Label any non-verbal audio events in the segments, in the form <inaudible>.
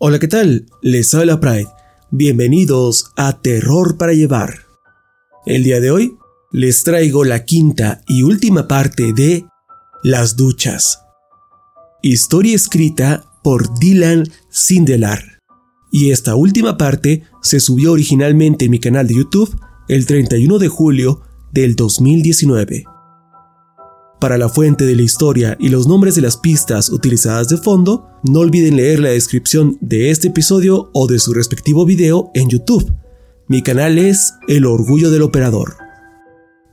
Hola, ¿qué tal? Les habla Pride. Bienvenidos a Terror para Llevar. El día de hoy les traigo la quinta y última parte de Las Duchas. Historia escrita por Dylan Sindelar. Y esta última parte se subió originalmente en mi canal de YouTube el 31 de julio del 2019. Para la fuente de la historia y los nombres de las pistas utilizadas de fondo, no olviden leer la descripción de este episodio o de su respectivo video en YouTube. Mi canal es El Orgullo del Operador.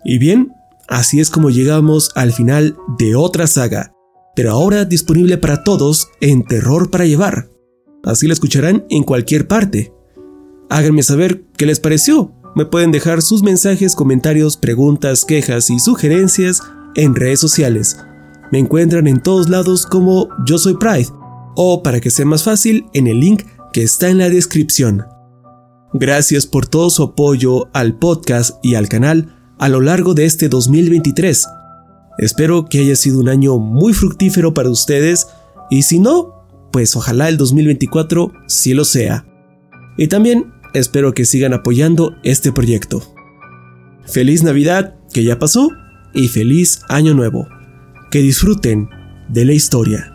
Y bien, así es como llegamos al final de otra saga, pero ahora disponible para todos en Terror para Llevar. Así la escucharán en cualquier parte. Háganme saber qué les pareció. Me pueden dejar sus mensajes, comentarios, preguntas, quejas y sugerencias en redes sociales. Me encuentran en todos lados como Yo Soy Pride o para que sea más fácil en el link que está en la descripción. Gracias por todo su apoyo al podcast y al canal a lo largo de este 2023. Espero que haya sido un año muy fructífero para ustedes y si no, pues ojalá el 2024 sí lo sea. Y también espero que sigan apoyando este proyecto. Feliz Navidad, que ya pasó, y feliz año nuevo. Que disfruten de la historia.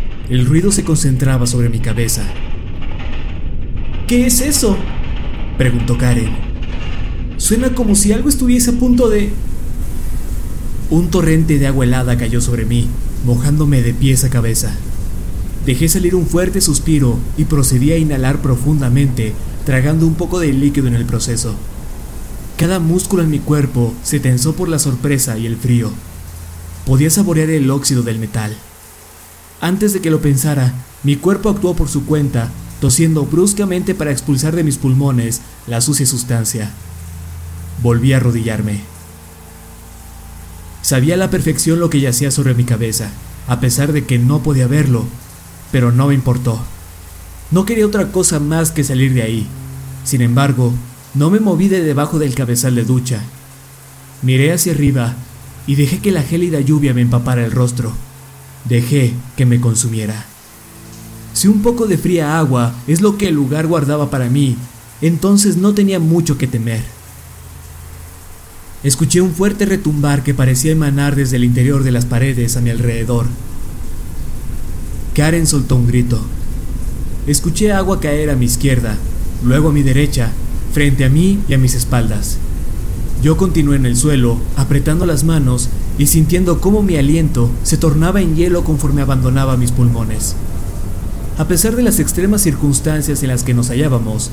El ruido se concentraba sobre mi cabeza. ¿Qué es eso? preguntó Karen. Suena como si algo estuviese a punto de... Un torrente de agua helada cayó sobre mí, mojándome de pies a cabeza. Dejé salir un fuerte suspiro y procedí a inhalar profundamente, tragando un poco de líquido en el proceso. Cada músculo en mi cuerpo se tensó por la sorpresa y el frío. Podía saborear el óxido del metal. Antes de que lo pensara, mi cuerpo actuó por su cuenta, tosiendo bruscamente para expulsar de mis pulmones la sucia sustancia. Volví a arrodillarme. Sabía a la perfección lo que yacía sobre mi cabeza, a pesar de que no podía verlo, pero no me importó. No quería otra cosa más que salir de ahí. Sin embargo, no me moví de debajo del cabezal de ducha. Miré hacia arriba y dejé que la gélida lluvia me empapara el rostro. Dejé que me consumiera. Si un poco de fría agua es lo que el lugar guardaba para mí, entonces no tenía mucho que temer. Escuché un fuerte retumbar que parecía emanar desde el interior de las paredes a mi alrededor. Karen soltó un grito. Escuché agua caer a mi izquierda, luego a mi derecha, frente a mí y a mis espaldas. Yo continué en el suelo, apretando las manos y sintiendo cómo mi aliento se tornaba en hielo conforme abandonaba mis pulmones. A pesar de las extremas circunstancias en las que nos hallábamos,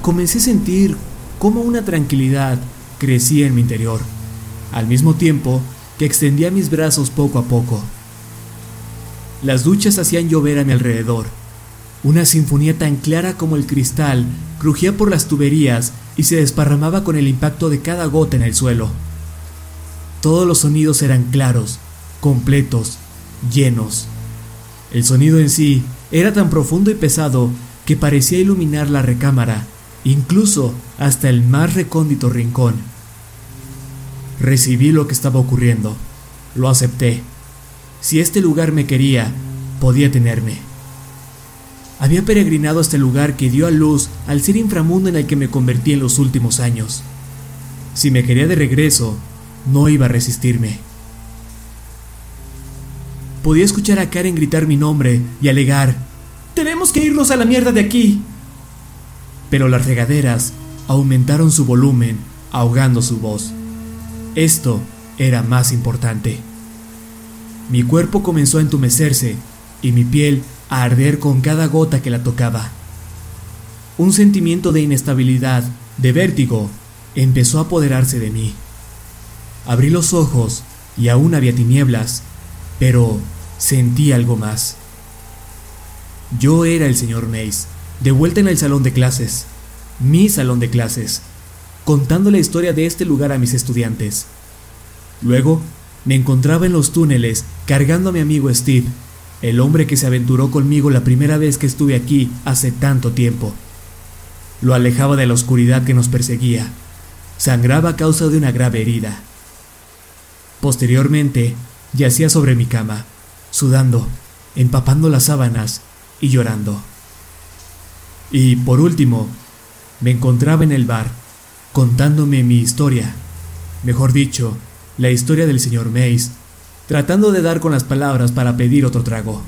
comencé a sentir cómo una tranquilidad crecía en mi interior, al mismo tiempo que extendía mis brazos poco a poco. Las duchas hacían llover a mi alrededor. Una sinfonía tan clara como el cristal crujía por las tuberías y se desparramaba con el impacto de cada gota en el suelo. Todos los sonidos eran claros, completos, llenos. El sonido en sí era tan profundo y pesado que parecía iluminar la recámara incluso hasta el más recóndito rincón. Recibí lo que estaba ocurriendo, lo acepté. Si este lugar me quería, podía tenerme. Había peregrinado a este lugar que dio a luz al ser inframundo en el que me convertí en los últimos años. Si me quería de regreso, no iba a resistirme. Podía escuchar a Karen gritar mi nombre y alegar, Tenemos que irnos a la mierda de aquí pero las regaderas aumentaron su volumen, ahogando su voz. Esto era más importante. Mi cuerpo comenzó a entumecerse y mi piel a arder con cada gota que la tocaba. Un sentimiento de inestabilidad, de vértigo, empezó a apoderarse de mí. Abrí los ojos y aún había tinieblas, pero sentí algo más. Yo era el señor Mace de vuelta en el salón de clases, mi salón de clases, contando la historia de este lugar a mis estudiantes. Luego, me encontraba en los túneles cargando a mi amigo Steve, el hombre que se aventuró conmigo la primera vez que estuve aquí hace tanto tiempo. Lo alejaba de la oscuridad que nos perseguía. Sangraba a causa de una grave herida. Posteriormente, yacía sobre mi cama, sudando, empapando las sábanas y llorando. Y por último, me encontraba en el bar, contándome mi historia, mejor dicho, la historia del señor Mace, tratando de dar con las palabras para pedir otro trago.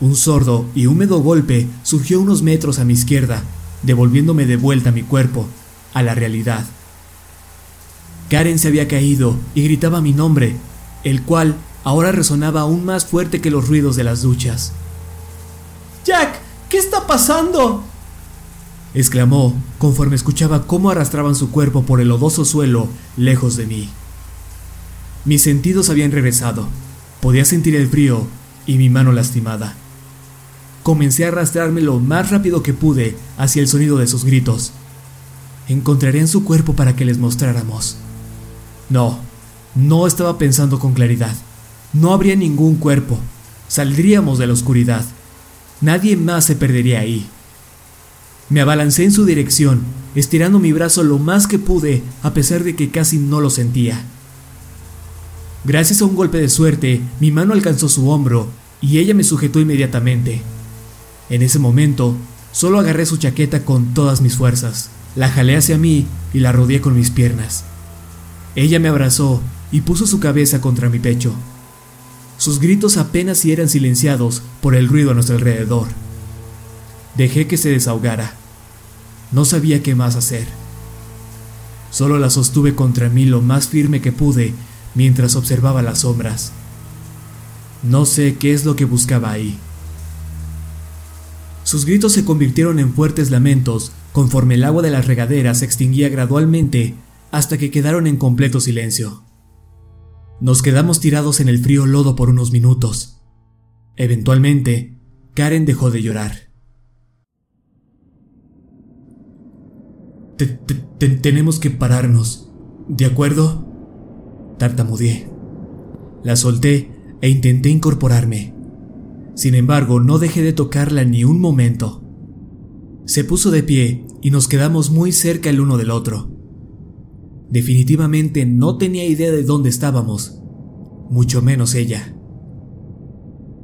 Un sordo y húmedo golpe surgió unos metros a mi izquierda, devolviéndome de vuelta mi cuerpo, a la realidad. Karen se había caído y gritaba mi nombre, el cual ahora resonaba aún más fuerte que los ruidos de las duchas. Jack, ¿qué está pasando? exclamó conforme escuchaba cómo arrastraban su cuerpo por el lodoso suelo lejos de mí. Mis sentidos habían regresado. Podía sentir el frío y mi mano lastimada. Comencé a arrastrarme lo más rápido que pude hacia el sonido de sus gritos. Encontrarían su cuerpo para que les mostráramos. No, no estaba pensando con claridad. No habría ningún cuerpo. Saldríamos de la oscuridad. Nadie más se perdería ahí. Me abalancé en su dirección, estirando mi brazo lo más que pude, a pesar de que casi no lo sentía. Gracias a un golpe de suerte, mi mano alcanzó su hombro y ella me sujetó inmediatamente. En ese momento, solo agarré su chaqueta con todas mis fuerzas, la jalé hacia mí y la rodeé con mis piernas. Ella me abrazó y puso su cabeza contra mi pecho. Sus gritos apenas si eran silenciados por el ruido a nuestro alrededor. Dejé que se desahogara. No sabía qué más hacer. Solo la sostuve contra mí lo más firme que pude mientras observaba las sombras. No sé qué es lo que buscaba ahí. Sus gritos se convirtieron en fuertes lamentos conforme el agua de las regaderas se extinguía gradualmente hasta que quedaron en completo silencio. Nos quedamos tirados en el frío lodo por unos minutos. Eventualmente, Karen dejó de llorar. tenemos que pararnos, ¿de acuerdo? Tartamudeé. La solté e intenté incorporarme. Sin embargo, no dejé de tocarla ni un momento. Se puso de pie y nos quedamos muy cerca el uno del otro. Definitivamente no tenía idea de dónde estábamos, mucho menos ella.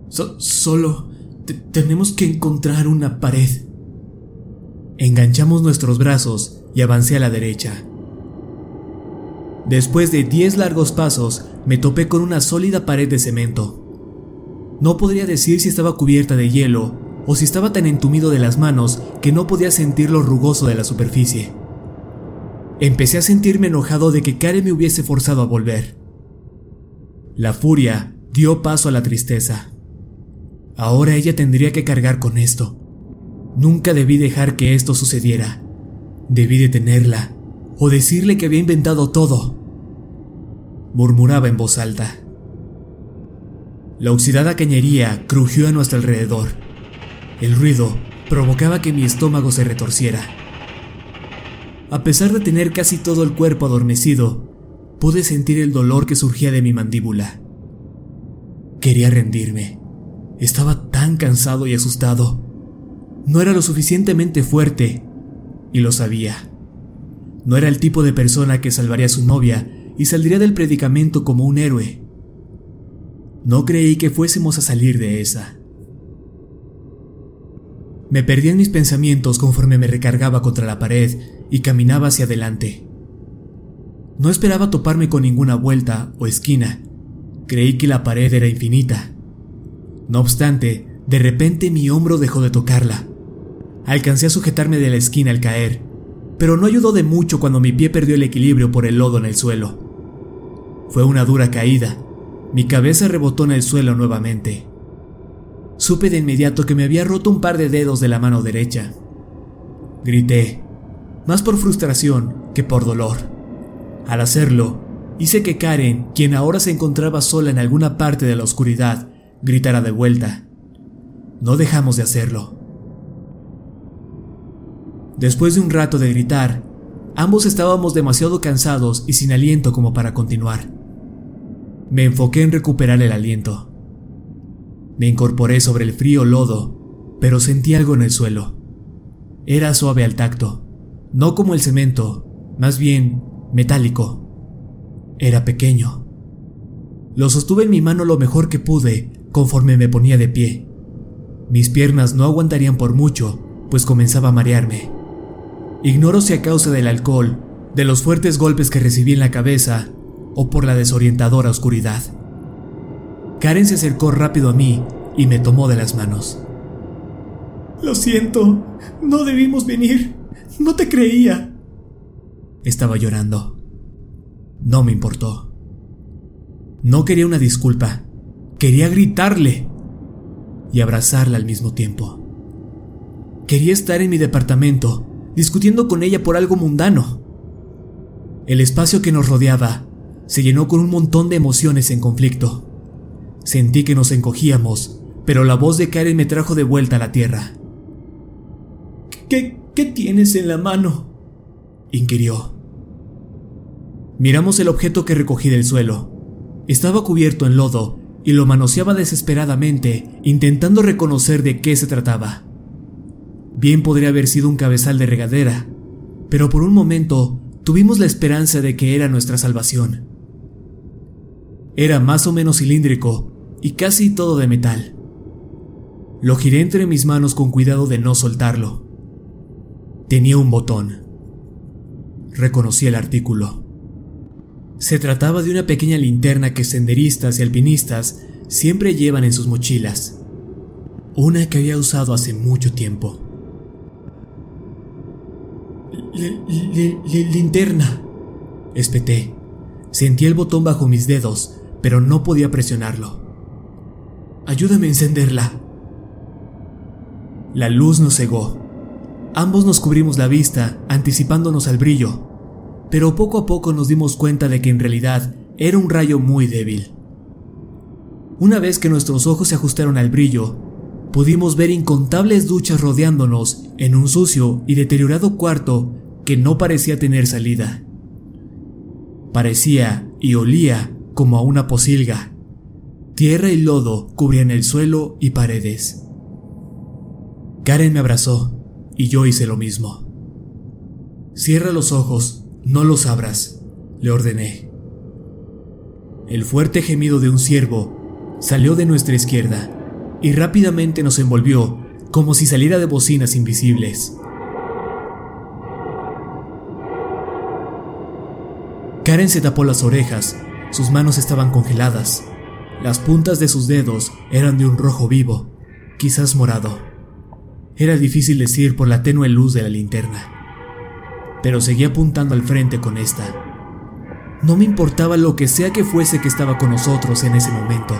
solo tenemos que encontrar una pared. Enganchamos nuestros brazos y avancé a la derecha. Después de diez largos pasos, me topé con una sólida pared de cemento. No podría decir si estaba cubierta de hielo o si estaba tan entumido de las manos que no podía sentir lo rugoso de la superficie. Empecé a sentirme enojado de que Karen me hubiese forzado a volver. La furia dio paso a la tristeza. Ahora ella tendría que cargar con esto. Nunca debí dejar que esto sucediera. Debí detenerla o decirle que había inventado todo. Murmuraba en voz alta. La oxidada cañería crujió a nuestro alrededor. El ruido provocaba que mi estómago se retorciera. A pesar de tener casi todo el cuerpo adormecido, pude sentir el dolor que surgía de mi mandíbula. Quería rendirme. Estaba tan cansado y asustado. No era lo suficientemente fuerte, y lo sabía. No era el tipo de persona que salvaría a su novia y saldría del predicamento como un héroe. No creí que fuésemos a salir de esa. Me perdí en mis pensamientos conforme me recargaba contra la pared y caminaba hacia adelante. No esperaba toparme con ninguna vuelta o esquina. Creí que la pared era infinita. No obstante, de repente mi hombro dejó de tocarla. Alcancé a sujetarme de la esquina al caer, pero no ayudó de mucho cuando mi pie perdió el equilibrio por el lodo en el suelo. Fue una dura caída. Mi cabeza rebotó en el suelo nuevamente. Supe de inmediato que me había roto un par de dedos de la mano derecha. Grité, más por frustración que por dolor. Al hacerlo, hice que Karen, quien ahora se encontraba sola en alguna parte de la oscuridad, gritara de vuelta. No dejamos de hacerlo. Después de un rato de gritar, ambos estábamos demasiado cansados y sin aliento como para continuar. Me enfoqué en recuperar el aliento. Me incorporé sobre el frío lodo, pero sentí algo en el suelo. Era suave al tacto, no como el cemento, más bien metálico. Era pequeño. Lo sostuve en mi mano lo mejor que pude conforme me ponía de pie. Mis piernas no aguantarían por mucho, pues comenzaba a marearme. Ignoro si a causa del alcohol, de los fuertes golpes que recibí en la cabeza o por la desorientadora oscuridad. Karen se acercó rápido a mí y me tomó de las manos. Lo siento, no debimos venir, no te creía. Estaba llorando. No me importó. No quería una disculpa, Quería gritarle y abrazarla al mismo tiempo. Quería estar en mi departamento, discutiendo con ella por algo mundano. El espacio que nos rodeaba se llenó con un montón de emociones en conflicto. Sentí que nos encogíamos, pero la voz de Karen me trajo de vuelta a la tierra. ¿Qué, qué tienes en la mano? inquirió. Miramos el objeto que recogí del suelo. Estaba cubierto en lodo y lo manoseaba desesperadamente, intentando reconocer de qué se trataba. Bien podría haber sido un cabezal de regadera, pero por un momento tuvimos la esperanza de que era nuestra salvación. Era más o menos cilíndrico y casi todo de metal. Lo giré entre mis manos con cuidado de no soltarlo. Tenía un botón. Reconocí el artículo. Se trataba de una pequeña linterna que senderistas y alpinistas siempre llevan en sus mochilas. Una que había usado hace mucho tiempo. linterna. Espeté. Sentí el botón bajo mis dedos, pero no podía presionarlo. Ayúdame a encenderla. La luz nos cegó. Ambos nos cubrimos la vista, anticipándonos al brillo, pero poco a poco nos dimos cuenta de que en realidad era un rayo muy débil. Una vez que nuestros ojos se ajustaron al brillo, pudimos ver incontables duchas rodeándonos en un sucio y deteriorado cuarto que no parecía tener salida. Parecía y olía como a una posilga. Tierra y lodo cubrían el suelo y paredes. Karen me abrazó y yo hice lo mismo. Cierra los ojos, no los abras, le ordené. El fuerte gemido de un ciervo salió de nuestra izquierda y rápidamente nos envolvió como si saliera de bocinas invisibles. Karen se tapó las orejas, sus manos estaban congeladas, las puntas de sus dedos eran de un rojo vivo, quizás morado. Era difícil decir por la tenue luz de la linterna, pero seguía apuntando al frente con esta. No me importaba lo que sea que fuese que estaba con nosotros en ese momento.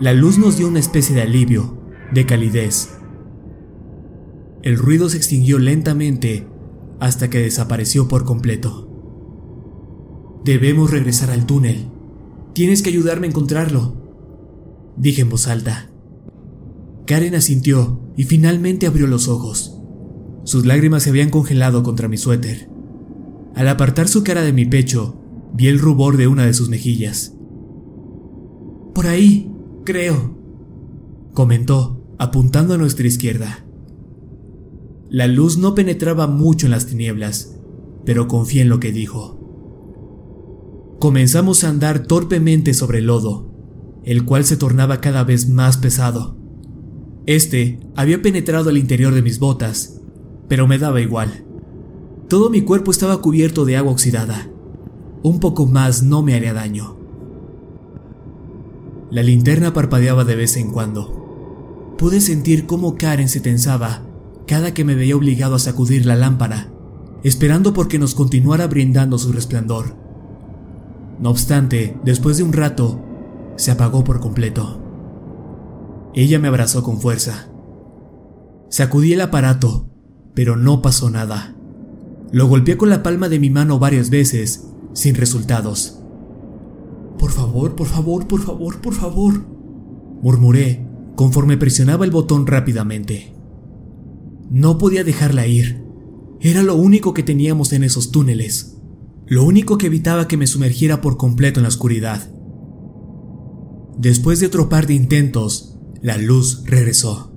La luz nos dio una especie de alivio, de calidez. El ruido se extinguió lentamente hasta que desapareció por completo. Debemos regresar al túnel. Tienes que ayudarme a encontrarlo, dije en voz alta. Karen asintió y finalmente abrió los ojos. Sus lágrimas se habían congelado contra mi suéter. Al apartar su cara de mi pecho, vi el rubor de una de sus mejillas. Por ahí, Creo, comentó, apuntando a nuestra izquierda. La luz no penetraba mucho en las tinieblas, pero confié en lo que dijo. Comenzamos a andar torpemente sobre el lodo, el cual se tornaba cada vez más pesado. Este había penetrado al interior de mis botas, pero me daba igual. Todo mi cuerpo estaba cubierto de agua oxidada. Un poco más no me haría daño. La linterna parpadeaba de vez en cuando. Pude sentir cómo Karen se tensaba cada que me veía obligado a sacudir la lámpara, esperando porque nos continuara brindando su resplandor. No obstante, después de un rato, se apagó por completo. Ella me abrazó con fuerza. Sacudí el aparato, pero no pasó nada. Lo golpeé con la palma de mi mano varias veces, sin resultados. Por favor, por favor, por favor, por favor, murmuré conforme presionaba el botón rápidamente. No podía dejarla ir. Era lo único que teníamos en esos túneles. Lo único que evitaba que me sumergiera por completo en la oscuridad. Después de otro par de intentos, la luz regresó.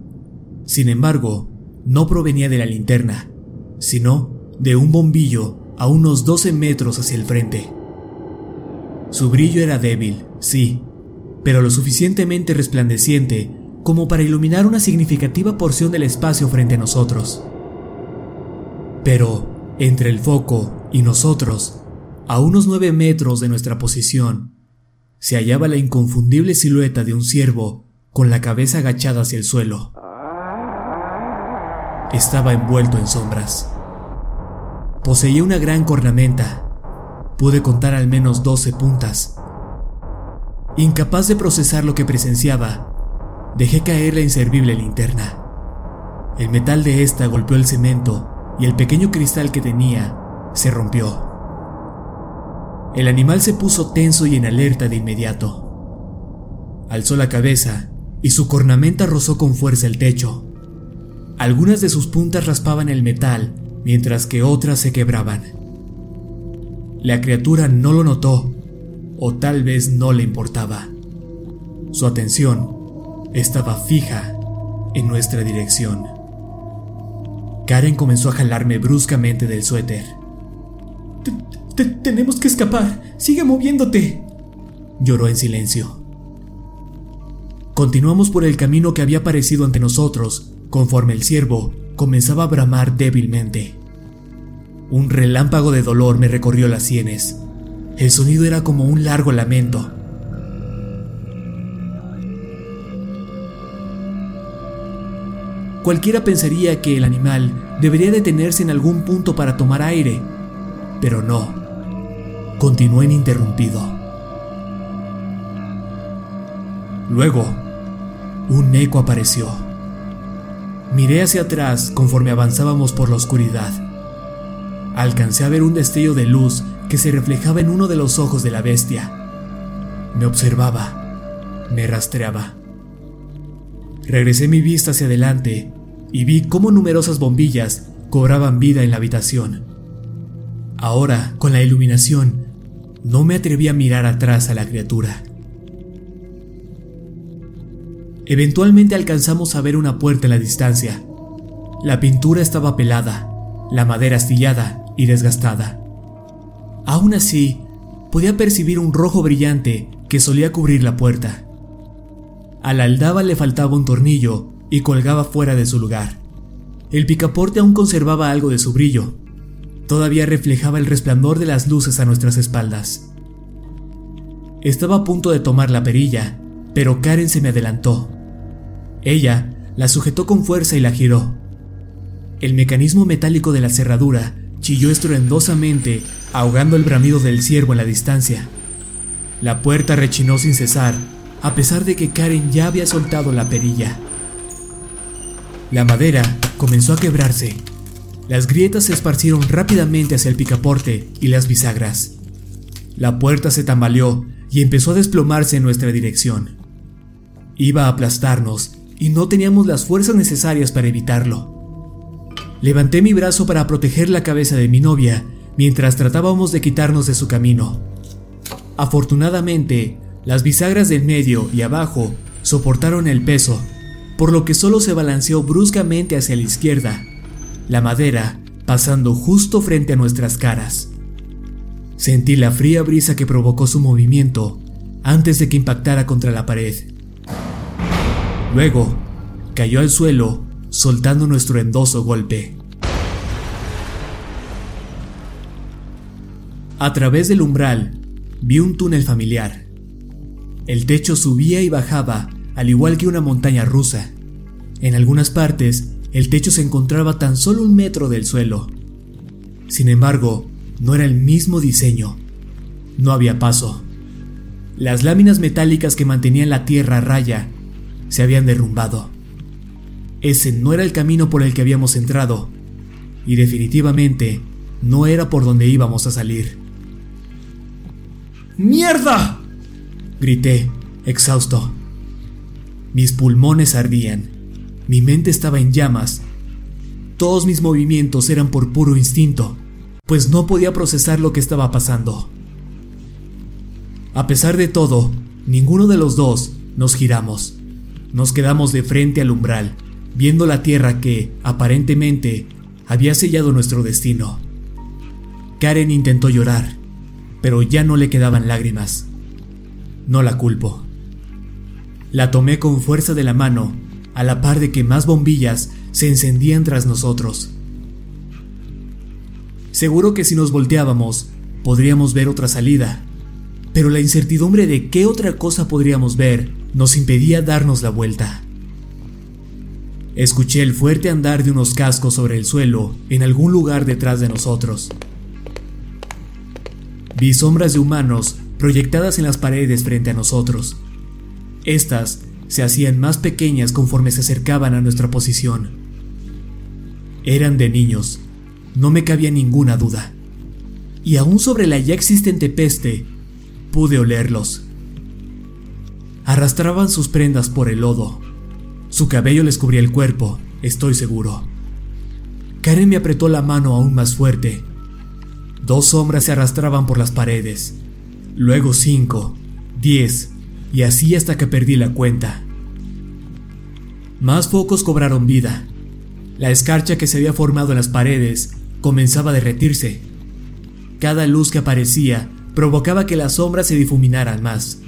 Sin embargo, no provenía de la linterna, sino de un bombillo a unos 12 metros hacia el frente. Su brillo era débil, sí, pero lo suficientemente resplandeciente como para iluminar una significativa porción del espacio frente a nosotros. Pero, entre el foco y nosotros, a unos nueve metros de nuestra posición, se hallaba la inconfundible silueta de un ciervo con la cabeza agachada hacia el suelo. Estaba envuelto en sombras. Poseía una gran cornamenta pude contar al menos 12 puntas. Incapaz de procesar lo que presenciaba, dejé caer la inservible linterna. El metal de esta golpeó el cemento y el pequeño cristal que tenía se rompió. El animal se puso tenso y en alerta de inmediato. Alzó la cabeza y su cornamenta rozó con fuerza el techo. Algunas de sus puntas raspaban el metal mientras que otras se quebraban. La criatura no lo notó, o tal vez no le importaba. Su atención estaba fija en nuestra dirección. Karen comenzó a jalarme bruscamente del suéter. Tenemos que escapar. Sigue moviéndote. Lloró en silencio. Continuamos por el camino que había aparecido ante nosotros, conforme el ciervo comenzaba a bramar débilmente. Un relámpago de dolor me recorrió las sienes. El sonido era como un largo lamento. Cualquiera pensaría que el animal debería detenerse en algún punto para tomar aire, pero no. Continuó ininterrumpido. Luego, un eco apareció. Miré hacia atrás conforme avanzábamos por la oscuridad alcancé a ver un destello de luz que se reflejaba en uno de los ojos de la bestia. Me observaba, me rastreaba. Regresé mi vista hacia adelante y vi cómo numerosas bombillas cobraban vida en la habitación. Ahora, con la iluminación, no me atreví a mirar atrás a la criatura. Eventualmente alcanzamos a ver una puerta en la distancia. La pintura estaba pelada, la madera astillada y desgastada. Aún así, podía percibir un rojo brillante que solía cubrir la puerta. A la aldaba le faltaba un tornillo y colgaba fuera de su lugar. El picaporte aún conservaba algo de su brillo. Todavía reflejaba el resplandor de las luces a nuestras espaldas. Estaba a punto de tomar la perilla, pero Karen se me adelantó. Ella la sujetó con fuerza y la giró. El mecanismo metálico de la cerradura chilló estruendosamente, ahogando el bramido del ciervo en la distancia. La puerta rechinó sin cesar, a pesar de que Karen ya había soltado la perilla. La madera comenzó a quebrarse. Las grietas se esparcieron rápidamente hacia el picaporte y las bisagras. La puerta se tambaleó y empezó a desplomarse en nuestra dirección. Iba a aplastarnos y no teníamos las fuerzas necesarias para evitarlo. Levanté mi brazo para proteger la cabeza de mi novia mientras tratábamos de quitarnos de su camino. Afortunadamente, las bisagras del medio y abajo soportaron el peso, por lo que solo se balanceó bruscamente hacia la izquierda, la madera pasando justo frente a nuestras caras. Sentí la fría brisa que provocó su movimiento antes de que impactara contra la pared. Luego, cayó al suelo, soltando nuestro endoso golpe. A través del umbral, vi un túnel familiar. El techo subía y bajaba, al igual que una montaña rusa. En algunas partes, el techo se encontraba tan solo un metro del suelo. Sin embargo, no era el mismo diseño. No había paso. Las láminas metálicas que mantenían la tierra a raya se habían derrumbado. Ese no era el camino por el que habíamos entrado, y definitivamente no era por donde íbamos a salir. ¡Mierda! grité, exhausto. Mis pulmones ardían, mi mente estaba en llamas. Todos mis movimientos eran por puro instinto pues no podía procesar lo que estaba pasando. A pesar de todo, ninguno de los dos nos giramos. Nos quedamos de frente al umbral, viendo la tierra que, aparentemente, había sellado nuestro destino. Karen intentó llorar, pero ya no le quedaban lágrimas. No la culpo. La tomé con fuerza de la mano, a la par de que más bombillas se encendían tras nosotros. Seguro que si nos volteábamos, podríamos ver otra salida, pero la incertidumbre de qué otra cosa podríamos ver nos impedía darnos la vuelta. Escuché el fuerte andar de unos cascos sobre el suelo en algún lugar detrás de nosotros. Vi sombras de humanos proyectadas en las paredes frente a nosotros. Estas se hacían más pequeñas conforme se acercaban a nuestra posición. Eran de niños, no me cabía ninguna duda. Y aún sobre la ya existente peste, pude olerlos. Arrastraban sus prendas por el lodo. Su cabello les cubría el cuerpo, estoy seguro. Karen me apretó la mano aún más fuerte. Dos sombras se arrastraban por las paredes, luego cinco, diez, y así hasta que perdí la cuenta. Más focos cobraron vida. La escarcha que se había formado en las paredes comenzaba a derretirse. Cada luz que aparecía provocaba que las sombras se difuminaran más.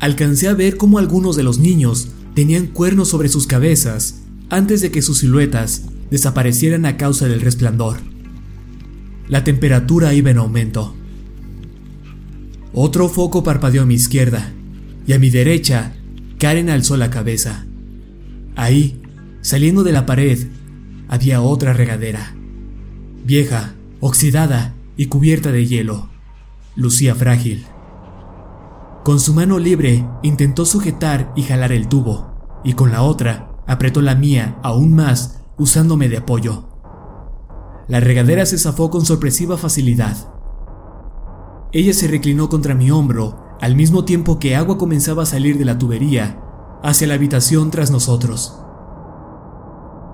Alcancé a ver cómo algunos de los niños tenían cuernos sobre sus cabezas antes de que sus siluetas desaparecieran a causa del resplandor. La temperatura iba en aumento. Otro foco parpadeó a mi izquierda y a mi derecha Karen alzó la cabeza. Ahí, saliendo de la pared, había otra regadera vieja, oxidada y cubierta de hielo. Lucía frágil. Con su mano libre intentó sujetar y jalar el tubo, y con la otra apretó la mía aún más usándome de apoyo. La regadera se zafó con sorpresiva facilidad. Ella se reclinó contra mi hombro al mismo tiempo que agua comenzaba a salir de la tubería hacia la habitación tras nosotros.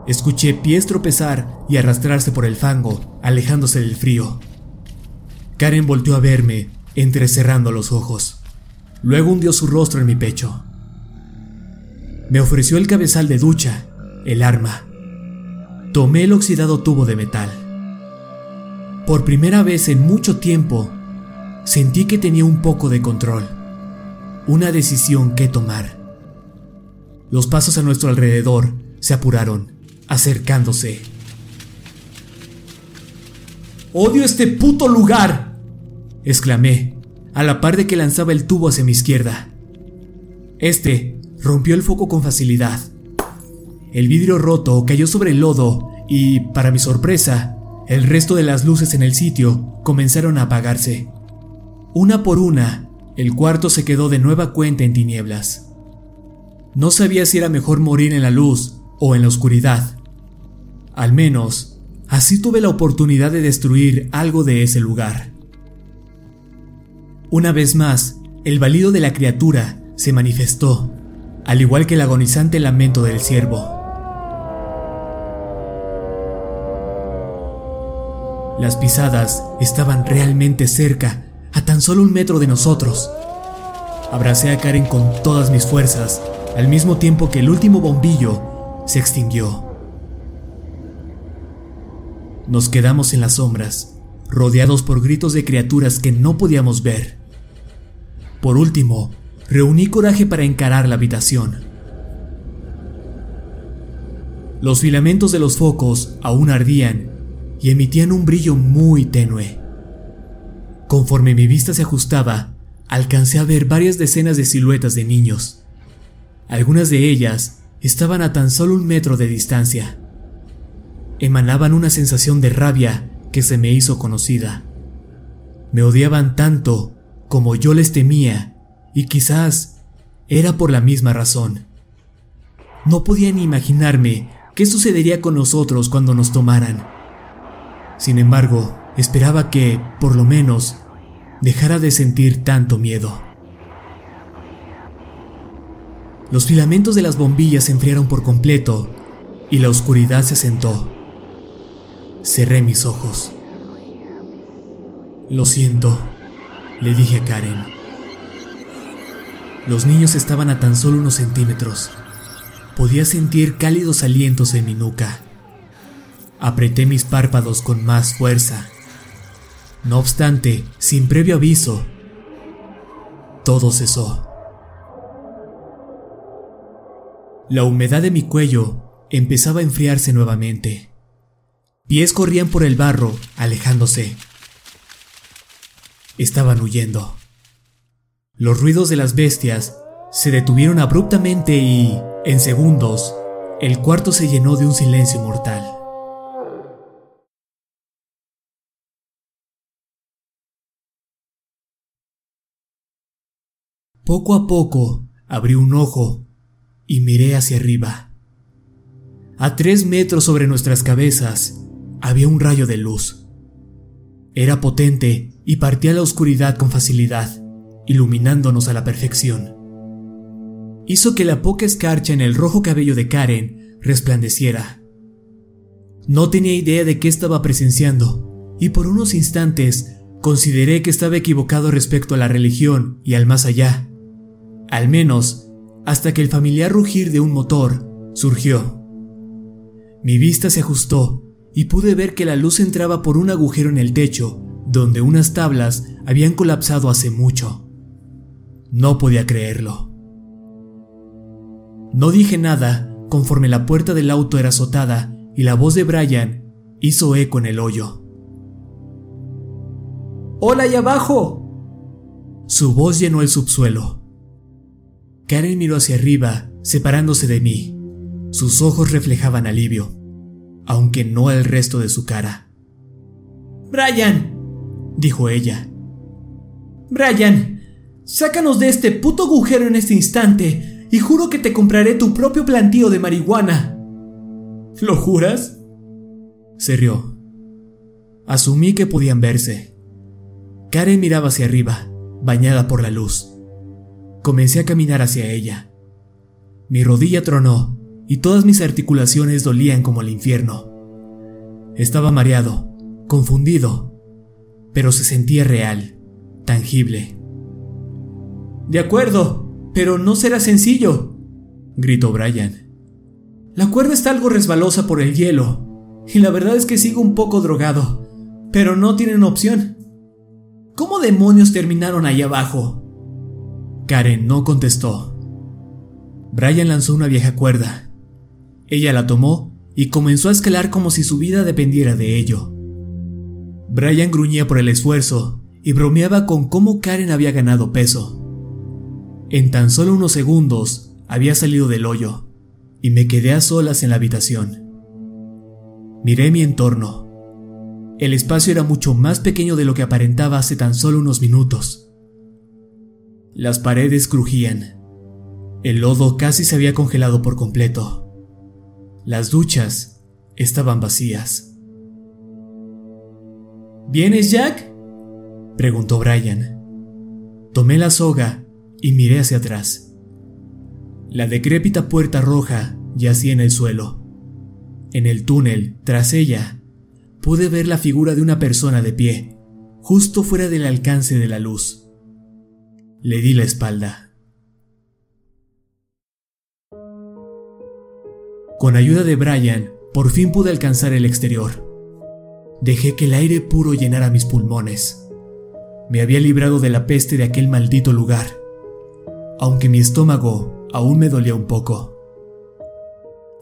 Escuché pies tropezar y arrastrarse por el fango, alejándose del frío. Karen volteó a verme, entrecerrando los ojos. Luego hundió su rostro en mi pecho. Me ofreció el cabezal de ducha, el arma. Tomé el oxidado tubo de metal. Por primera vez en mucho tiempo, sentí que tenía un poco de control, una decisión que tomar. Los pasos a nuestro alrededor se apuraron, acercándose. ¡Odio este puto lugar! exclamé, a la par de que lanzaba el tubo hacia mi izquierda. Este rompió el foco con facilidad. El vidrio roto cayó sobre el lodo y, para mi sorpresa, el resto de las luces en el sitio comenzaron a apagarse. Una por una, el cuarto se quedó de nueva cuenta en tinieblas. No sabía si era mejor morir en la luz o en la oscuridad. Al menos, así tuve la oportunidad de destruir algo de ese lugar. Una vez más, el balido de la criatura se manifestó, al igual que el agonizante lamento del ciervo. Las pisadas estaban realmente cerca, a tan solo un metro de nosotros. Abracé a Karen con todas mis fuerzas, al mismo tiempo que el último bombillo se extinguió. Nos quedamos en las sombras, rodeados por gritos de criaturas que no podíamos ver. Por último, reuní coraje para encarar la habitación. Los filamentos de los focos aún ardían y emitían un brillo muy tenue. Conforme mi vista se ajustaba, alcancé a ver varias decenas de siluetas de niños. Algunas de ellas estaban a tan solo un metro de distancia. Emanaban una sensación de rabia que se me hizo conocida. Me odiaban tanto como yo les temía, y quizás era por la misma razón. No podía ni imaginarme qué sucedería con nosotros cuando nos tomaran. Sin embargo, esperaba que, por lo menos, dejara de sentir tanto miedo. Los filamentos de las bombillas se enfriaron por completo y la oscuridad se asentó. Cerré mis ojos. Lo siento, le dije a Karen. Los niños estaban a tan solo unos centímetros. Podía sentir cálidos alientos en mi nuca. Apreté mis párpados con más fuerza. No obstante, sin previo aviso, todo cesó. La humedad de mi cuello empezaba a enfriarse nuevamente. Pies corrían por el barro, alejándose. Estaban huyendo. Los ruidos de las bestias se detuvieron abruptamente y, en segundos, el cuarto se llenó de un silencio mortal. Poco a poco abrí un ojo y miré hacia arriba. A tres metros sobre nuestras cabezas había un rayo de luz. Era potente y partía la oscuridad con facilidad, iluminándonos a la perfección. Hizo que la poca escarcha en el rojo cabello de Karen resplandeciera. No tenía idea de qué estaba presenciando, y por unos instantes consideré que estaba equivocado respecto a la religión y al más allá al menos hasta que el familiar rugir de un motor surgió. Mi vista se ajustó y pude ver que la luz entraba por un agujero en el techo, donde unas tablas habían colapsado hace mucho. No podía creerlo. No dije nada conforme la puerta del auto era azotada y la voz de Brian hizo eco en el hoyo. ¡Hola ahí abajo! Su voz llenó el subsuelo. Karen miró hacia arriba, separándose de mí. Sus ojos reflejaban alivio, aunque no el resto de su cara. Brian, dijo ella. Brian, sácanos de este puto agujero en este instante y juro que te compraré tu propio plantío de marihuana. ¿Lo juras? Se rió. Asumí que podían verse. Karen miraba hacia arriba, bañada por la luz. Comencé a caminar hacia ella. Mi rodilla tronó y todas mis articulaciones dolían como el infierno. Estaba mareado, confundido. pero se sentía real, tangible. De acuerdo, pero no será sencillo, gritó Brian. La cuerda está algo resbalosa por el hielo, y la verdad es que sigo un poco drogado, pero no tienen opción. ¿Cómo demonios terminaron ahí abajo? Karen no contestó. Brian lanzó una vieja cuerda. Ella la tomó y comenzó a escalar como si su vida dependiera de ello. Brian gruñía por el esfuerzo y bromeaba con cómo Karen había ganado peso. En tan solo unos segundos había salido del hoyo y me quedé a solas en la habitación. Miré mi entorno. El espacio era mucho más pequeño de lo que aparentaba hace tan solo unos minutos. Las paredes crujían. El lodo casi se había congelado por completo. Las duchas estaban vacías. ¿Vienes, Jack? preguntó Brian. Tomé la soga y miré hacia atrás. La decrépita puerta roja yacía en el suelo. En el túnel, tras ella, pude ver la figura de una persona de pie, justo fuera del alcance de la luz. Le di la espalda. Con ayuda de Brian, por fin pude alcanzar el exterior. Dejé que el aire puro llenara mis pulmones. Me había librado de la peste de aquel maldito lugar, aunque mi estómago aún me dolía un poco.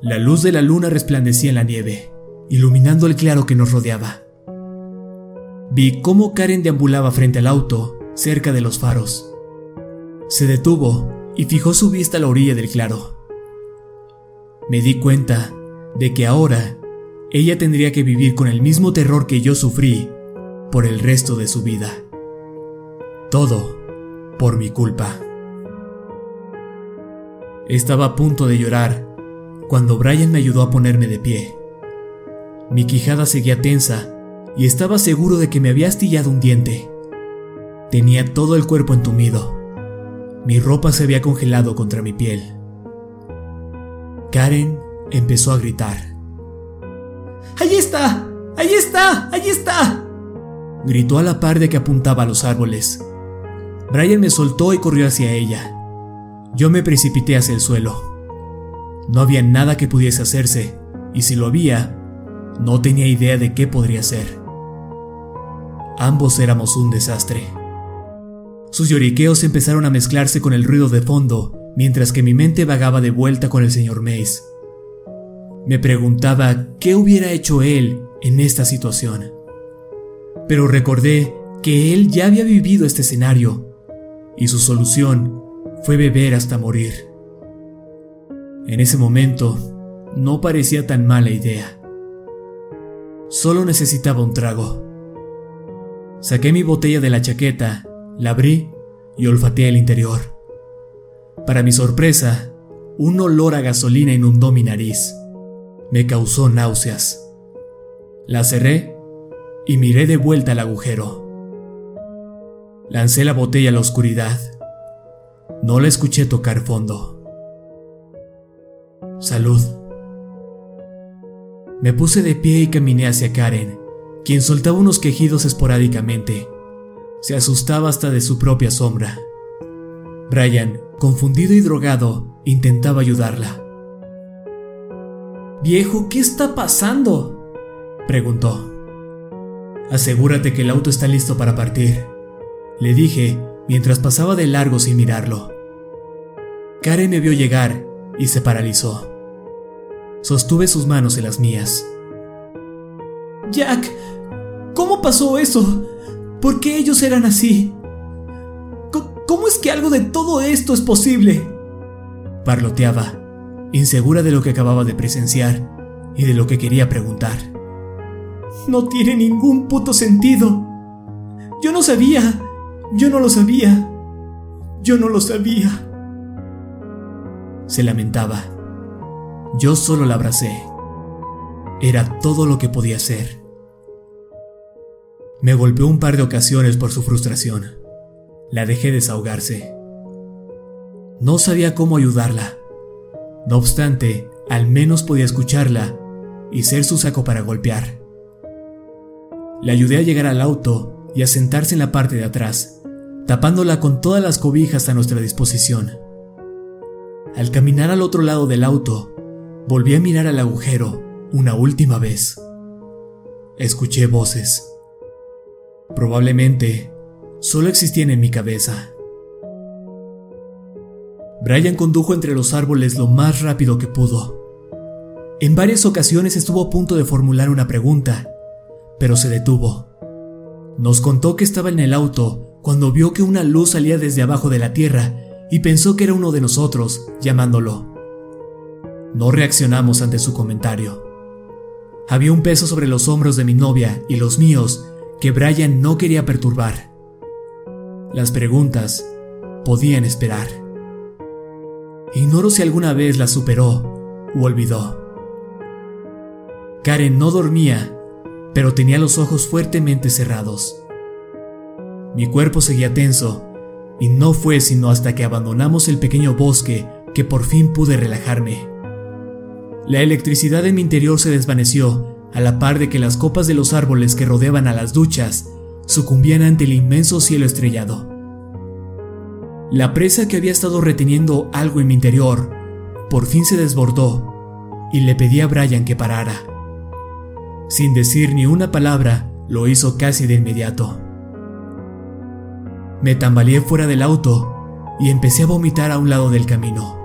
La luz de la luna resplandecía en la nieve, iluminando el claro que nos rodeaba. Vi cómo Karen deambulaba frente al auto, cerca de los faros. Se detuvo y fijó su vista a la orilla del claro. Me di cuenta de que ahora ella tendría que vivir con el mismo terror que yo sufrí por el resto de su vida. Todo por mi culpa. Estaba a punto de llorar cuando Brian me ayudó a ponerme de pie. Mi quijada seguía tensa y estaba seguro de que me había astillado un diente. Tenía todo el cuerpo entumido. Mi ropa se había congelado contra mi piel. Karen empezó a gritar. ¡Ahí está! ¡Ahí está! ¡Ahí está! Gritó a la par de que apuntaba a los árboles. Brian me soltó y corrió hacia ella. Yo me precipité hacia el suelo. No había nada que pudiese hacerse, y si lo había, no tenía idea de qué podría ser. Ambos éramos un desastre. Sus lloriqueos empezaron a mezclarse con el ruido de fondo, mientras que mi mente vagaba de vuelta con el señor Mace. Me preguntaba qué hubiera hecho él en esta situación. Pero recordé que él ya había vivido este escenario y su solución fue beber hasta morir. En ese momento no parecía tan mala idea. Solo necesitaba un trago. Saqué mi botella de la chaqueta, la abrí y olfateé el interior. Para mi sorpresa, un olor a gasolina inundó mi nariz me causó náuseas. La cerré y miré de vuelta al agujero. Lancé la botella a la oscuridad. No la escuché tocar fondo. Salud. Me puse de pie y caminé hacia Karen, quien soltaba unos quejidos esporádicamente. Se asustaba hasta de su propia sombra. Brian, confundido y drogado, intentaba ayudarla. Viejo, ¿qué está pasando? preguntó. Asegúrate que el auto está listo para partir, le dije mientras pasaba de largo sin mirarlo. Karen me vio llegar y se paralizó. Sostuve sus manos en las mías. Jack, ¿cómo pasó eso? ¿Por qué ellos eran así? ¿Cómo es que algo de todo esto es posible? Parloteaba insegura de lo que acababa de presenciar y de lo que quería preguntar. No tiene ningún puto sentido. Yo no sabía. Yo no lo sabía. Yo no lo sabía. Se lamentaba. Yo solo la abracé. Era todo lo que podía hacer. Me golpeó un par de ocasiones por su frustración. La dejé desahogarse. No sabía cómo ayudarla no obstante, al menos podía escucharla y ser su saco para golpear. Le ayudé a llegar al auto y a sentarse en la parte de atrás, tapándola con todas las cobijas a nuestra disposición. Al caminar al otro lado del auto, volví a mirar al agujero una última vez. Escuché voces. Probablemente solo existían en mi cabeza. Brian condujo entre los árboles lo más rápido que pudo. En varias ocasiones estuvo a punto de formular una pregunta, pero se detuvo. Nos contó que estaba en el auto cuando vio que una luz salía desde abajo de la tierra y pensó que era uno de nosotros, llamándolo. No reaccionamos ante su comentario. Había un peso sobre los hombros de mi novia y los míos que Brian no quería perturbar. Las preguntas podían esperar. Ignoro si alguna vez las superó o olvidó. Karen no dormía, pero tenía los ojos fuertemente cerrados. Mi cuerpo seguía tenso, y no fue sino hasta que abandonamos el pequeño bosque que por fin pude relajarme. La electricidad en mi interior se desvaneció a la par de que las copas de los árboles que rodeaban a las duchas sucumbían ante el inmenso cielo estrellado. La presa que había estado reteniendo algo en mi interior por fin se desbordó y le pedí a Brian que parara. Sin decir ni una palabra, lo hizo casi de inmediato. Me tambaleé fuera del auto y empecé a vomitar a un lado del camino.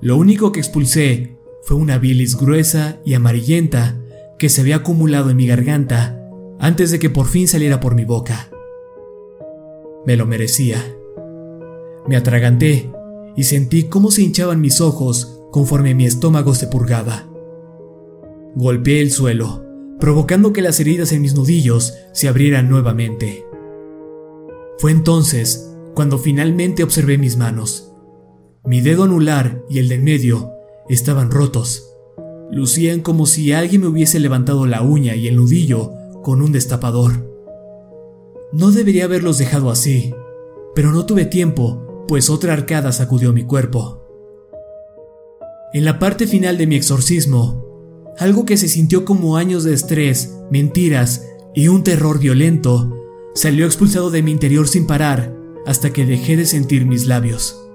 Lo único que expulsé fue una bilis gruesa y amarillenta que se había acumulado en mi garganta antes de que por fin saliera por mi boca. Me lo merecía. Me atraganté y sentí cómo se hinchaban mis ojos conforme mi estómago se purgaba. Golpeé el suelo, provocando que las heridas en mis nudillos se abrieran nuevamente. Fue entonces cuando finalmente observé mis manos. Mi dedo anular y el del medio estaban rotos. Lucían como si alguien me hubiese levantado la uña y el nudillo con un destapador. No debería haberlos dejado así, pero no tuve tiempo, pues otra arcada sacudió mi cuerpo. En la parte final de mi exorcismo, algo que se sintió como años de estrés, mentiras y un terror violento, salió expulsado de mi interior sin parar hasta que dejé de sentir mis labios.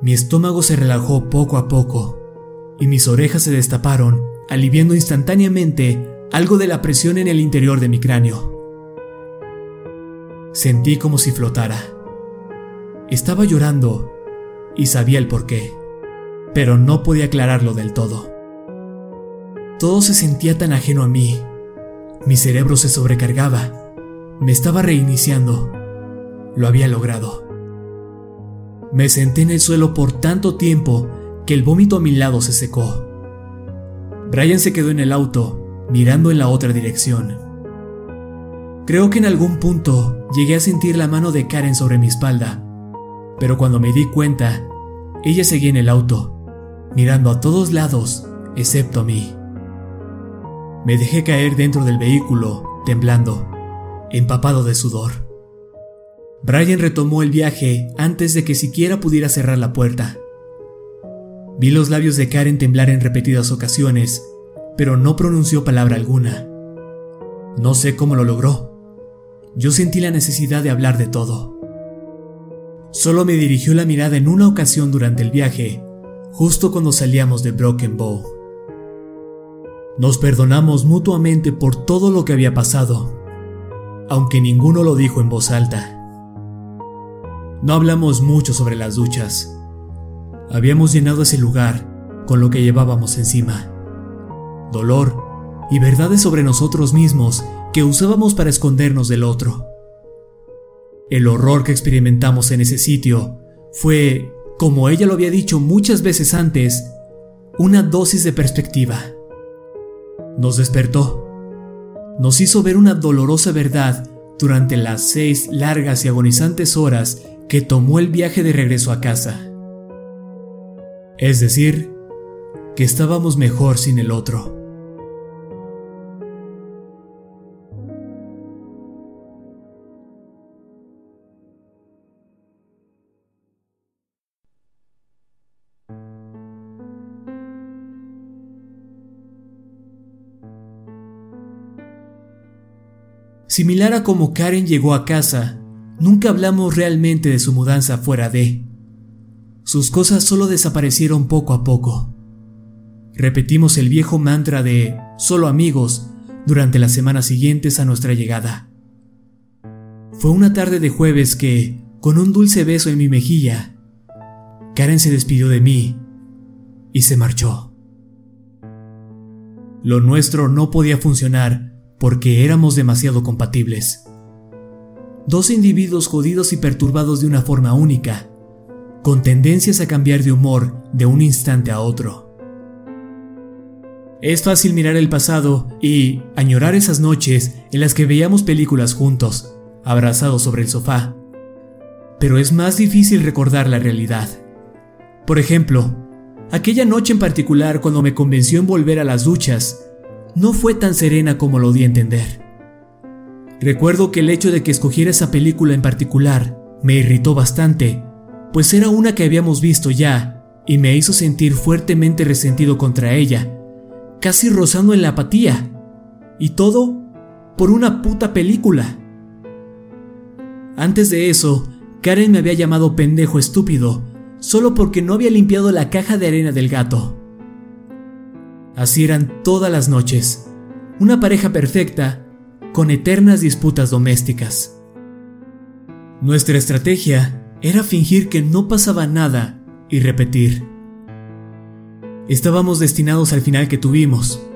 Mi estómago se relajó poco a poco y mis orejas se destaparon, aliviando instantáneamente algo de la presión en el interior de mi cráneo. Sentí como si flotara. Estaba llorando y sabía el porqué, pero no podía aclararlo del todo. Todo se sentía tan ajeno a mí. Mi cerebro se sobrecargaba. Me estaba reiniciando. Lo había logrado. Me senté en el suelo por tanto tiempo que el vómito a mi lado se secó. Brian se quedó en el auto, mirando en la otra dirección. Creo que en algún punto llegué a sentir la mano de Karen sobre mi espalda, pero cuando me di cuenta, ella seguía en el auto, mirando a todos lados, excepto a mí. Me dejé caer dentro del vehículo, temblando, empapado de sudor. Brian retomó el viaje antes de que siquiera pudiera cerrar la puerta. Vi los labios de Karen temblar en repetidas ocasiones, pero no pronunció palabra alguna. No sé cómo lo logró. Yo sentí la necesidad de hablar de todo. Solo me dirigió la mirada en una ocasión durante el viaje, justo cuando salíamos de Broken Bow. Nos perdonamos mutuamente por todo lo que había pasado, aunque ninguno lo dijo en voz alta. No hablamos mucho sobre las duchas. Habíamos llenado ese lugar con lo que llevábamos encima. Dolor y verdades sobre nosotros mismos que usábamos para escondernos del otro. El horror que experimentamos en ese sitio fue, como ella lo había dicho muchas veces antes, una dosis de perspectiva. Nos despertó. Nos hizo ver una dolorosa verdad durante las seis largas y agonizantes horas que tomó el viaje de regreso a casa. Es decir, que estábamos mejor sin el otro. Similar a como Karen llegó a casa, nunca hablamos realmente de su mudanza fuera de. Sus cosas solo desaparecieron poco a poco. Repetimos el viejo mantra de solo amigos durante las semanas siguientes a nuestra llegada. Fue una tarde de jueves que, con un dulce beso en mi mejilla, Karen se despidió de mí y se marchó. Lo nuestro no podía funcionar porque éramos demasiado compatibles. Dos individuos jodidos y perturbados de una forma única, con tendencias a cambiar de humor de un instante a otro. Es fácil mirar el pasado y añorar esas noches en las que veíamos películas juntos, abrazados sobre el sofá. Pero es más difícil recordar la realidad. Por ejemplo, aquella noche en particular cuando me convenció en volver a las duchas, no fue tan serena como lo di a entender. Recuerdo que el hecho de que escogiera esa película en particular me irritó bastante, pues era una que habíamos visto ya y me hizo sentir fuertemente resentido contra ella casi rozando en la apatía. Y todo por una puta película. Antes de eso, Karen me había llamado pendejo estúpido, solo porque no había limpiado la caja de arena del gato. Así eran todas las noches, una pareja perfecta, con eternas disputas domésticas. Nuestra estrategia era fingir que no pasaba nada y repetir. Estábamos destinados al final que tuvimos.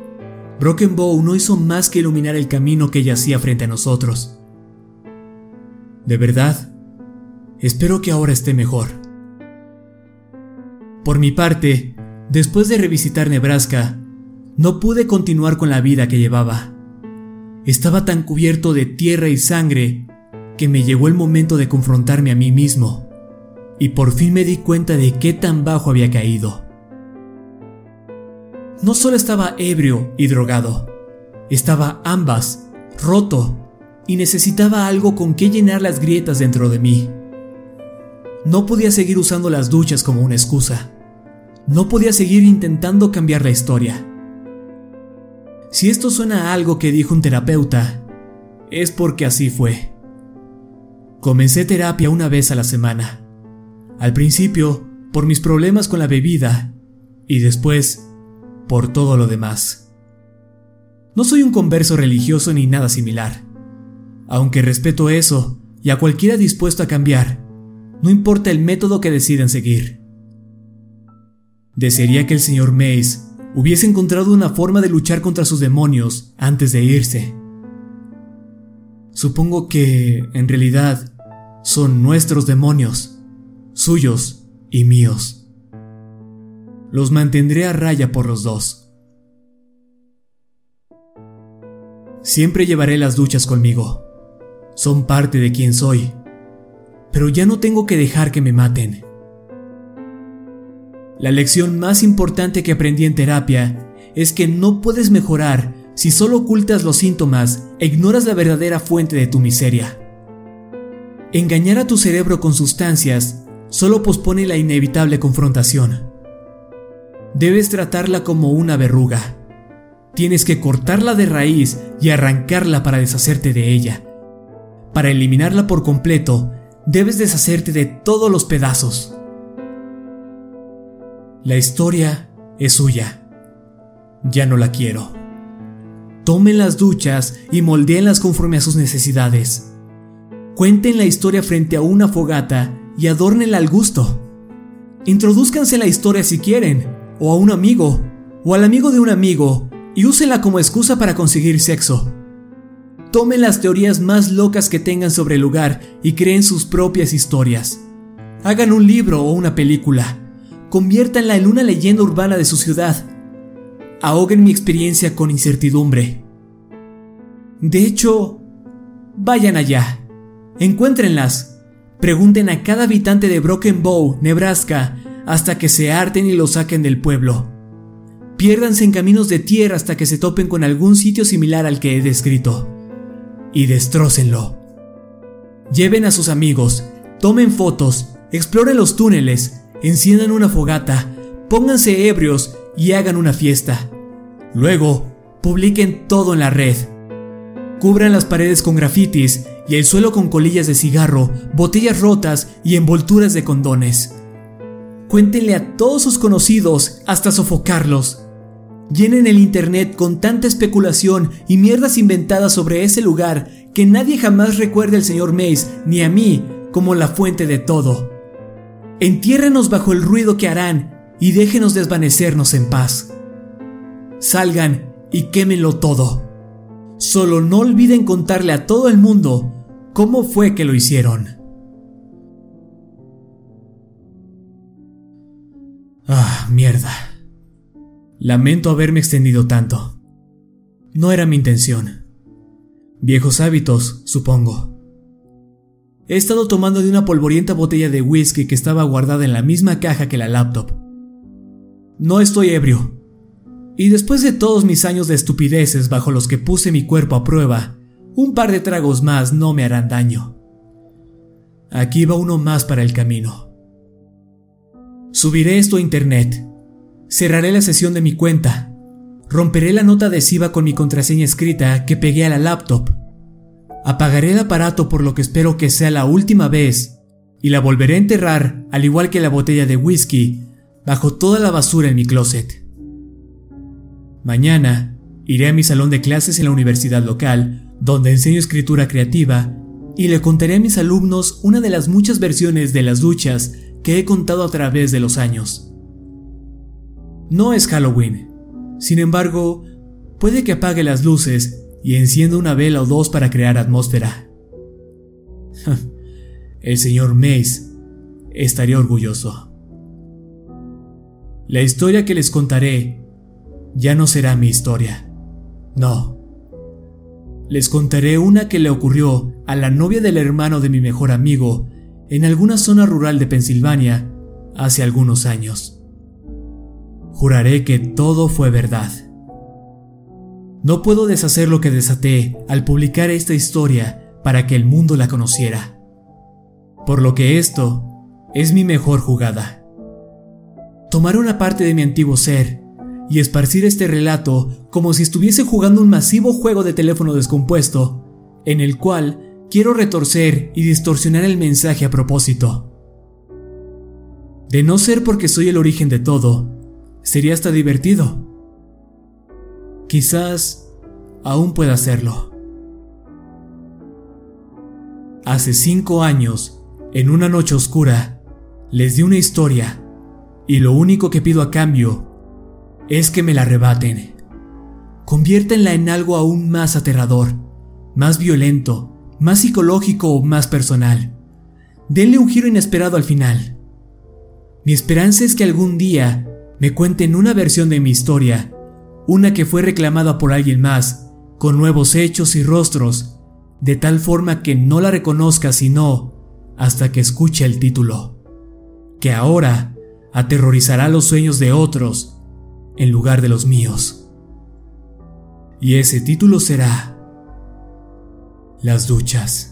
Broken Bow no hizo más que iluminar el camino que hacía frente a nosotros. De verdad, espero que ahora esté mejor. Por mi parte, después de revisitar Nebraska, no pude continuar con la vida que llevaba. Estaba tan cubierto de tierra y sangre que me llegó el momento de confrontarme a mí mismo, y por fin me di cuenta de qué tan bajo había caído. No solo estaba ebrio y drogado, estaba ambas, roto, y necesitaba algo con que llenar las grietas dentro de mí. No podía seguir usando las duchas como una excusa. No podía seguir intentando cambiar la historia. Si esto suena a algo que dijo un terapeuta, es porque así fue. Comencé terapia una vez a la semana. Al principio, por mis problemas con la bebida, y después por todo lo demás. No soy un converso religioso ni nada similar. Aunque respeto eso y a cualquiera dispuesto a cambiar, no importa el método que decidan seguir. Desearía que el señor Mace hubiese encontrado una forma de luchar contra sus demonios antes de irse. Supongo que, en realidad, son nuestros demonios, suyos y míos. Los mantendré a raya por los dos. Siempre llevaré las duchas conmigo. Son parte de quien soy. Pero ya no tengo que dejar que me maten. La lección más importante que aprendí en terapia es que no puedes mejorar si solo ocultas los síntomas e ignoras la verdadera fuente de tu miseria. Engañar a tu cerebro con sustancias solo pospone la inevitable confrontación. Debes tratarla como una verruga. Tienes que cortarla de raíz y arrancarla para deshacerte de ella. Para eliminarla por completo, debes deshacerte de todos los pedazos. La historia es suya. Ya no la quiero. Tomen las duchas y moldeenlas conforme a sus necesidades. Cuenten la historia frente a una fogata y adórnenla al gusto. Introduzcanse la historia si quieren, o a un amigo, o al amigo de un amigo, y úsenla como excusa para conseguir sexo. Tomen las teorías más locas que tengan sobre el lugar y creen sus propias historias. Hagan un libro o una película. Conviértanla en una leyenda urbana de su ciudad. Ahoguen mi experiencia con incertidumbre. De hecho, vayan allá. Encuéntrenlas. Pregunten a cada habitante de Broken Bow, Nebraska, hasta que se harten y lo saquen del pueblo. Piérdanse en caminos de tierra hasta que se topen con algún sitio similar al que he descrito. Y destrócenlo. Lleven a sus amigos, tomen fotos, exploren los túneles, enciendan una fogata, pónganse ebrios y hagan una fiesta. Luego, publiquen todo en la red. Cubran las paredes con grafitis y el suelo con colillas de cigarro, botellas rotas y envolturas de condones. Cuéntenle a todos sus conocidos hasta sofocarlos. Llenen el internet con tanta especulación y mierdas inventadas sobre ese lugar que nadie jamás recuerde al señor Mace ni a mí como la fuente de todo. Entiérrenos bajo el ruido que harán y déjenos desvanecernos en paz. Salgan y quémenlo todo. Solo no olviden contarle a todo el mundo cómo fue que lo hicieron. Ah, mierda. Lamento haberme extendido tanto. No era mi intención. Viejos hábitos, supongo. He estado tomando de una polvorienta botella de whisky que estaba guardada en la misma caja que la laptop. No estoy ebrio. Y después de todos mis años de estupideces bajo los que puse mi cuerpo a prueba, un par de tragos más no me harán daño. Aquí va uno más para el camino. Subiré esto a internet Cerraré la sesión de mi cuenta. Romperé la nota adhesiva con mi contraseña escrita que pegué a la laptop. Apagaré el aparato por lo que espero que sea la última vez y la volveré a enterrar, al igual que la botella de whisky, bajo toda la basura en mi closet. Mañana iré a mi salón de clases en la universidad local, donde enseño escritura creativa, y le contaré a mis alumnos una de las muchas versiones de las duchas que he contado a través de los años. No es Halloween. Sin embargo, puede que apague las luces y encienda una vela o dos para crear atmósfera. <laughs> El señor Mace estaría orgulloso. La historia que les contaré ya no será mi historia. No. Les contaré una que le ocurrió a la novia del hermano de mi mejor amigo en alguna zona rural de Pensilvania hace algunos años. Juraré que todo fue verdad. No puedo deshacer lo que desaté al publicar esta historia para que el mundo la conociera. Por lo que esto es mi mejor jugada. Tomar una parte de mi antiguo ser y esparcir este relato como si estuviese jugando un masivo juego de teléfono descompuesto, en el cual quiero retorcer y distorsionar el mensaje a propósito. De no ser porque soy el origen de todo, Sería hasta divertido. Quizás aún pueda hacerlo. Hace cinco años, en una noche oscura, les di una historia y lo único que pido a cambio es que me la arrebaten. Conviértenla en algo aún más aterrador, más violento, más psicológico o más personal. Denle un giro inesperado al final. Mi esperanza es que algún día me cuenten una versión de mi historia, una que fue reclamada por alguien más, con nuevos hechos y rostros, de tal forma que no la reconozca sino hasta que escuche el título, que ahora aterrorizará los sueños de otros en lugar de los míos. Y ese título será Las duchas.